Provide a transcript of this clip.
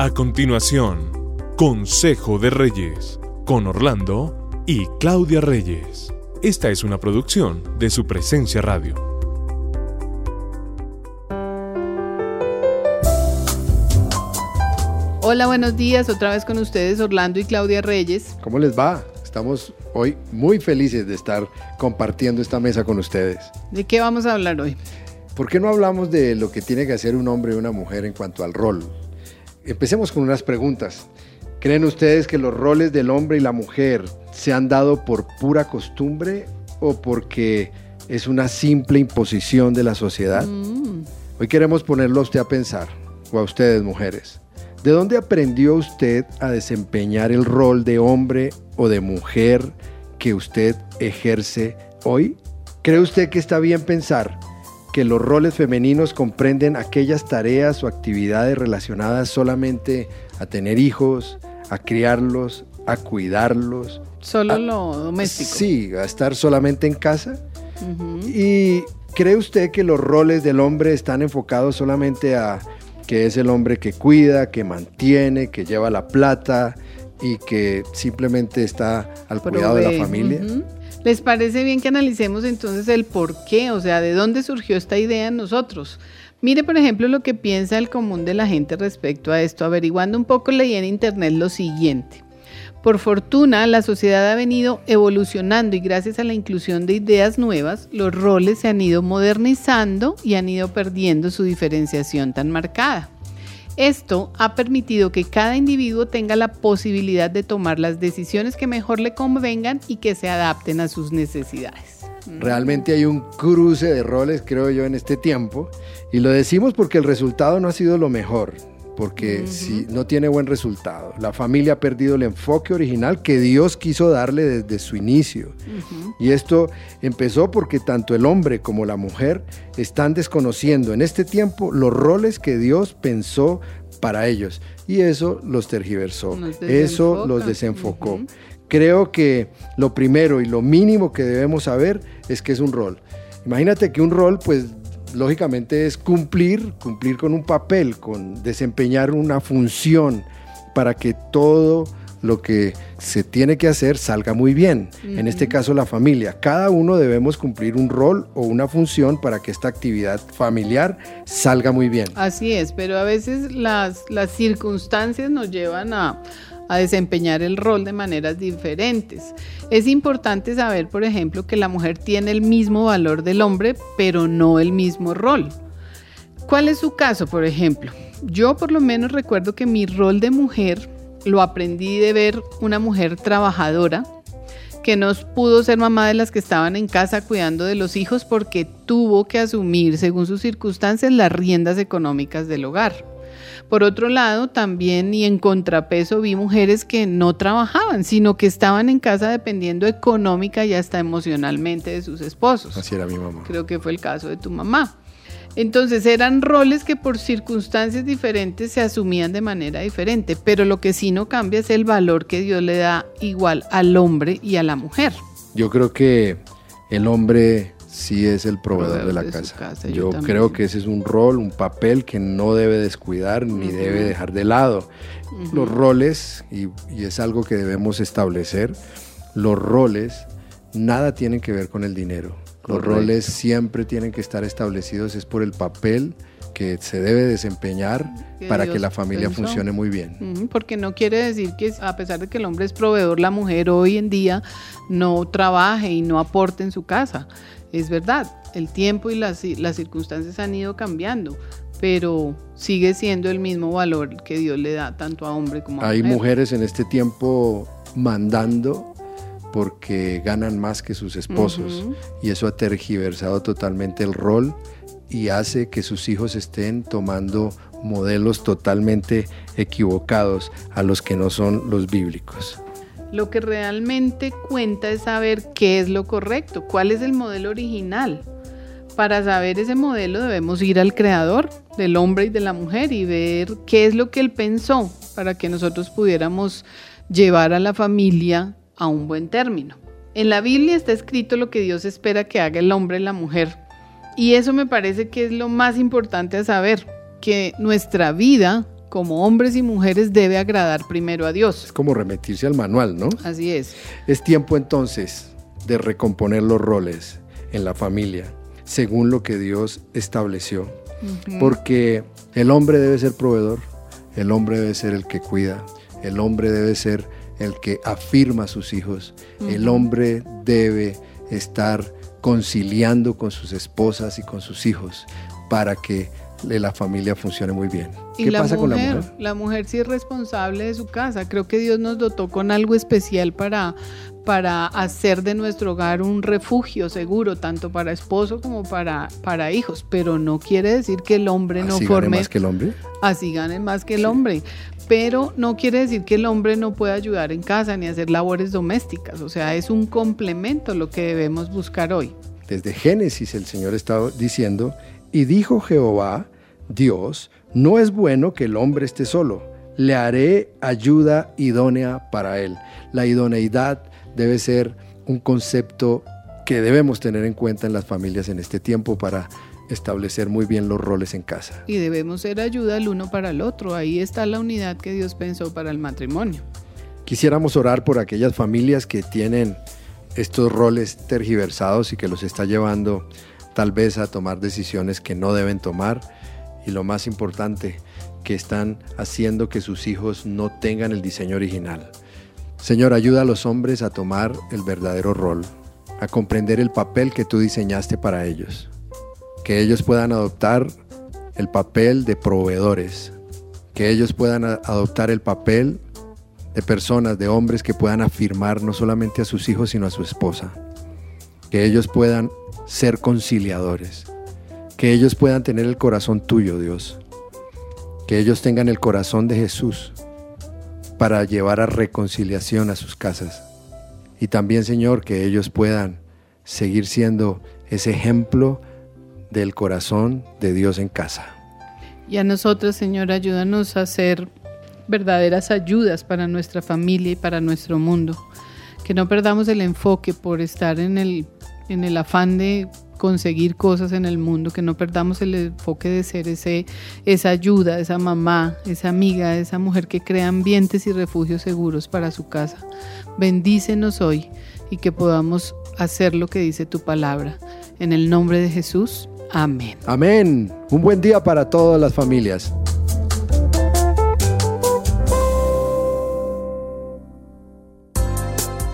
A continuación, Consejo de Reyes, con Orlando y Claudia Reyes. Esta es una producción de su presencia radio. Hola, buenos días. Otra vez con ustedes Orlando y Claudia Reyes. ¿Cómo les va? Estamos hoy muy felices de estar compartiendo esta mesa con ustedes. ¿De qué vamos a hablar hoy? ¿Por qué no hablamos de lo que tiene que hacer un hombre y una mujer en cuanto al rol? Empecemos con unas preguntas. ¿Creen ustedes que los roles del hombre y la mujer se han dado por pura costumbre o porque es una simple imposición de la sociedad? Mm, Hoy queremos ponerlo a usted a pensar, o a ustedes mujeres. ¿De dónde aprendió usted a desempeñar el rol de hombre o de mujer que usted ejerce hoy? ¿Cree usted que está bien pensar que los roles femeninos comprenden aquellas tareas o actividades relacionadas solamente a tener hijos, a criarlos, a cuidarlos? Solo lo doméstico. Sí, a estar solamente en casa. ¿Y cree usted que los roles del hombre están enfocados solamente a que es el hombre que cuida, que mantiene, que lleva la plata y que simplemente está al cuidado de la familia? ¿Les parece bien que analicemos entonces el por qué? O sea, ¿de dónde surgió esta idea en nosotros? Mire, por ejemplo, lo que piensa el común de la gente respecto a esto. Averiguando un poco, leí en internet lo siguiente. Por fortuna, la sociedad ha venido evolucionando y gracias a la inclusión de ideas nuevas, los roles se han ido modernizando y han ido perdiendo su diferenciación tan marcada. Esto ha permitido que cada individuo tenga la posibilidad de tomar las decisiones que mejor le convengan y que se adapten a sus necesidades. Realmente hay un cruce de roles, creo yo, en este tiempo. Y lo decimos porque el resultado no ha sido lo mejor. Porque si no tiene buen resultado. La familia ha perdido el enfoque original que Dios quiso darle desde su inicio. Y esto empezó porque tanto el hombre como la mujer están desconociendo en este tiempo los roles que Dios pensó para ellos. Y eso los tergiversó. Eso los desenfocó. Creo que lo primero y lo mínimo que debemos saber es que es un rol. Imagínate que un rol, pues lógicamente es cumplir, cumplir con un papel, con desempeñar una función para que todo lo que se tiene que hacer salga muy bien. En este caso la familia. Cada uno debemos cumplir un rol o una función para que esta actividad familiar salga muy bien. Así es, pero a veces las, las circunstancias nos llevan a, a desempeñar el rol de maneras diferentes. Es importante saber, por ejemplo, que la mujer tiene el mismo valor del hombre, pero no el mismo rol. ¿Cuál es su caso, por ejemplo? Yo por lo menos recuerdo que mi rol de mujer lo aprendí de ver una mujer trabajadora que no pudo ser mamá de las que estaban en casa cuidando de los hijos porque tuvo que asumir, según sus circunstancias, las riendas económicas del hogar. Por otro lado, también y en contrapeso vi mujeres que no trabajaban, sino que estaban en casa dependiendo económica y hasta emocionalmente de sus esposos. Así era mi mamá. Creo que fue el caso de tu mamá. Entonces eran roles que por circunstancias diferentes se asumían de manera diferente, pero lo que sí no cambia es el valor que Dios le da igual al hombre y a la mujer. Yo creo que el hombre sí es el proveedor, Proveedor de la de casa. casa, yo creo que ese es un rol, un papel que no debe descuidar ni debe dejar de lado. Los roles, y, y es algo que debemos establecer, los roles nada tienen que ver con el dinero. Los Correcto. roles siempre tienen que estar establecidos, es por el papel que se debe desempeñar Que para que la familia pensó. funcione muy bien. Porque no quiere decir que a pesar de que el hombre es proveedor, la mujer hoy en día no trabaje y no aporte en su casa. Es verdad, el tiempo y las, las circunstancias han ido cambiando, pero sigue siendo el mismo valor que Dios le da tanto a hombre como a Hay mujer. mujeres en este tiempo mandando porque ganan más que sus esposos y eso ha tergiversado totalmente el rol y hace que sus hijos estén tomando modelos totalmente equivocados a los que no son los bíblicos. Lo que realmente cuenta es saber qué es lo correcto, cuál es el modelo original. Para saber ese modelo debemos ir al creador del hombre y de la mujer y ver qué es lo que él pensó para que nosotros pudiéramos llevar a la familia a un buen término. En la Biblia está escrito lo que Dios espera que haga el hombre y la mujer. Y eso me parece que es lo más importante a saber, que nuestra vida como hombres y mujeres debe agradar primero a Dios. Es como remitirse al manual, ¿no? Así es. Es tiempo entonces de recomponer los roles en la familia según lo que Dios estableció. Porque el hombre debe ser proveedor, el hombre debe ser el que cuida, el hombre debe ser el que afirma a sus hijos, el hombre debe estar conciliando con sus esposas y con sus hijos para que la familia funcione muy bien. ¿Qué pasa con la mujer? La mujer sí es responsable de su casa. Creo que Dios nos dotó con algo especial para, para hacer de nuestro hogar un refugio seguro, tanto para esposo como para, para hijos. Pero no quiere decir que el hombre no forme. más que el hombre? Así gane más que el hombre. Pero no quiere decir que el hombre no pueda ayudar en casa ni hacer labores domésticas. O sea, es un complemento lo que debemos buscar hoy. Desde Génesis el Señor estaba diciendo y dijo Jehová, Dios, no es bueno que el hombre esté solo, le haré ayuda idónea para él. La idoneidad debe ser un concepto que debemos tener en cuenta en las familias en este tiempo para establecer muy bien los roles en casa. Y debemos ser ayuda el uno para el otro. Ahí está la unidad que Dios pensó para el matrimonio. Quisiéramos orar por aquellas familias que tienen estos roles tergiversados y que los está llevando tal vez a tomar decisiones que no deben tomar y lo más importante, que están haciendo que sus hijos no tengan el diseño original. Señor, ayuda a los hombres a tomar el verdadero rol, a comprender el papel que tú diseñaste para ellos, que ellos puedan adoptar el papel de proveedores, que ellos puedan adoptar el papel de personas, de hombres que puedan afirmar no solamente a sus hijos, sino a su esposa, que ellos puedan ser conciliadores. Que ellos puedan tener el corazón tuyo, Dios. Que ellos tengan el corazón de Jesús para llevar a reconciliación a sus casas. Y también, Señor, que ellos puedan seguir siendo ese ejemplo del corazón de Dios en casa. Y a nosotros, Señor, ayúdanos a ser verdaderas ayudas para nuestra familia y para nuestro mundo. Que no perdamos el enfoque por estar en el en el afán de conseguir cosas en el mundo, que no perdamos el enfoque de ser ese, esa ayuda, esa mamá, esa amiga, esa mujer que crea ambientes y refugios seguros para su casa. Bendícenos hoy y que podamos hacer lo que dice tu palabra. En el nombre de Jesús, amén. Amén. Un buen día para todas las familias.